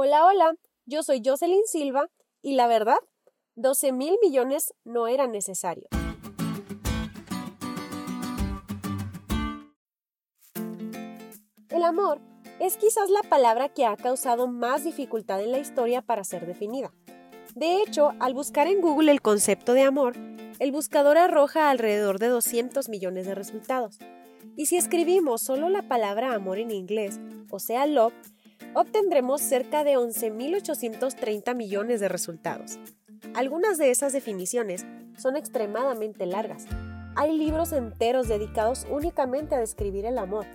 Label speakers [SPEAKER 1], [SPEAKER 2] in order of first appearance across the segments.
[SPEAKER 1] Hola, hola, yo soy Jocelyn Silva y la verdad, 12 mil millones no eran necesarios. El amor es quizás la palabra que ha causado más dificultad en la historia para ser definida. De hecho, al buscar en Google el concepto de amor, el buscador arroja alrededor de 200 millones de resultados. Y si escribimos solo la palabra amor en inglés, o sea, love, obtendremos cerca de 11.830 millones de resultados. Algunas de esas definiciones son extremadamente largas. Hay libros enteros dedicados únicamente a describir el amor.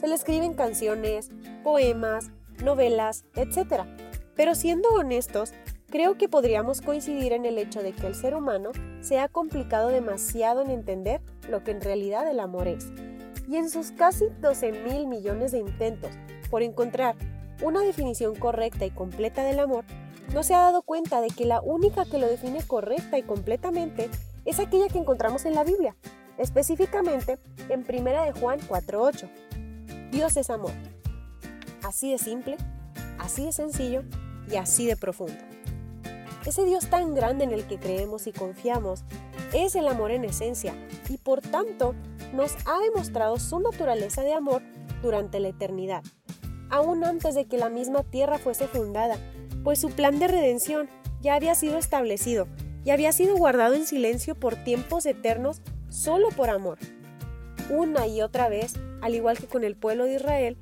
[SPEAKER 1] Se le escriben canciones, poemas, novelas, etc. Pero siendo honestos, creo que podríamos coincidir en el hecho de que el ser humano se ha complicado demasiado en entender lo que en realidad el amor es. Y en sus casi 12 mil millones de intentos por encontrar una definición correcta y completa del amor, no se ha dado cuenta de que la única que lo define correcta y completamente es aquella que encontramos en la Biblia, específicamente en 1 de Juan 4.8. Dios es amor. Así de simple, así de sencillo y así de profundo. Ese Dios tan grande en el que creemos y confiamos es el amor en esencia y por tanto nos ha demostrado su naturaleza de amor durante la eternidad aún antes de que la misma tierra fuese fundada, pues su plan de redención ya había sido establecido y había sido guardado en silencio por tiempos eternos solo por amor. Una y otra vez, al igual que con el pueblo de Israel,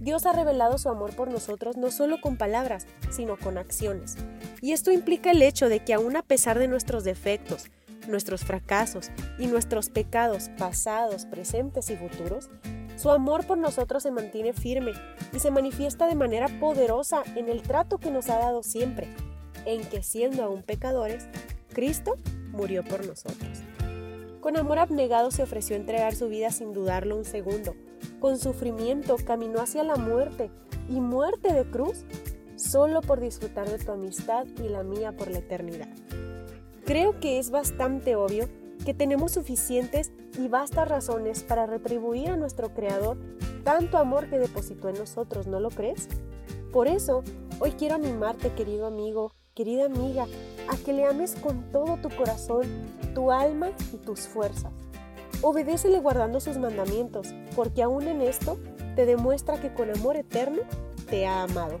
[SPEAKER 1] Dios ha revelado su amor por nosotros no solo con palabras, sino con acciones. Y esto implica el hecho de que aún a pesar de nuestros defectos, nuestros fracasos y nuestros pecados pasados, presentes y futuros, su amor por nosotros se mantiene firme y se manifiesta de manera poderosa en el trato que nos ha dado siempre, en que siendo aún pecadores, Cristo murió por nosotros. Con amor abnegado se ofreció entregar su vida sin dudarlo un segundo. Con sufrimiento caminó hacia la muerte y muerte de cruz solo por disfrutar de tu amistad y la mía por la eternidad. Creo que es bastante obvio que tenemos suficientes y vastas razones para retribuir a nuestro Creador tanto amor que depositó en nosotros, ¿no lo crees? Por eso, hoy quiero animarte, querido amigo, querida amiga, a que le ames con todo tu corazón, tu alma y tus fuerzas. Obedécele guardando sus mandamientos, porque aún en esto te demuestra que con amor eterno te ha amado.